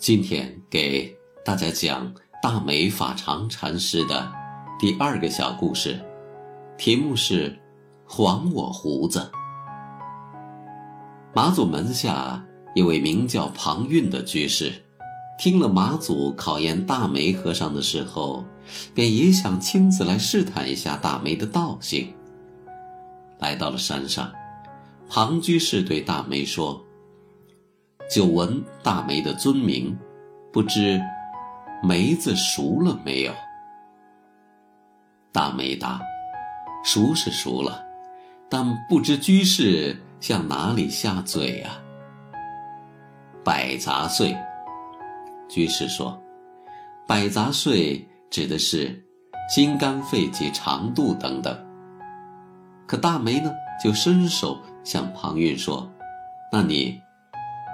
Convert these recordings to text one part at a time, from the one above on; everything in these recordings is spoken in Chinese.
今天给大家讲大美法常禅师的第二个小故事，题目是。还我胡子！马祖门下一位名叫庞蕴的居士，听了马祖考验大梅和尚的时候，便也想亲自来试探一下大梅的道行。来到了山上，庞居士对大梅说：“久闻大梅的尊名，不知梅子熟了没有？”大梅答：“熟是熟了。”但不知居士向哪里下嘴啊？百杂碎。居士说：“百杂碎指的是心肝肺及肠肚等等。”可大梅呢，就伸手向庞蕴说：“那你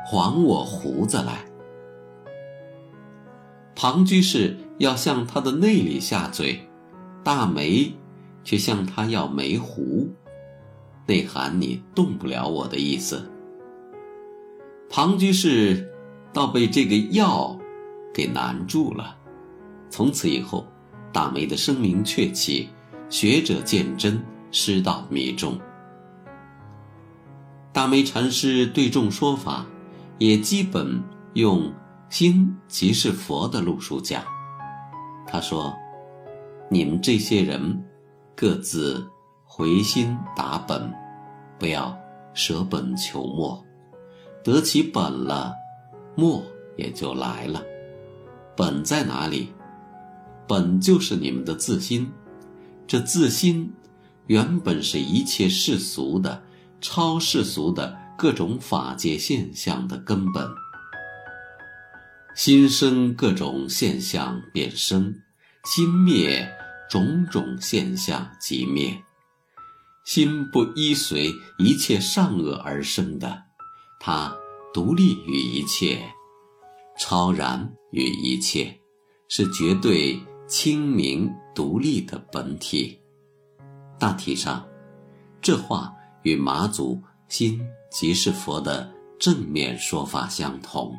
还我胡子来。”庞居士要向他的内里下嘴，大梅却向他要梅胡。内涵你动不了我的意思。庞居士倒被这个药给难住了。从此以后，大梅的声名鹊起，学者见真，师道弥中。大梅禅师对众说法，也基本用“心即是佛”的路数讲。他说：“你们这些人，各自。”回心打本，不要舍本求末，得其本了，末也就来了。本在哪里？本就是你们的自心。这自心，原本是一切世俗的、超世俗的各种法界现象的根本。心生各种现象便生，心灭种种现象即灭。心不依随一切善恶而生的，它独立于一切，超然于一切，是绝对清明独立的本体。大体上，这话与马祖心即是佛的正面说法相同。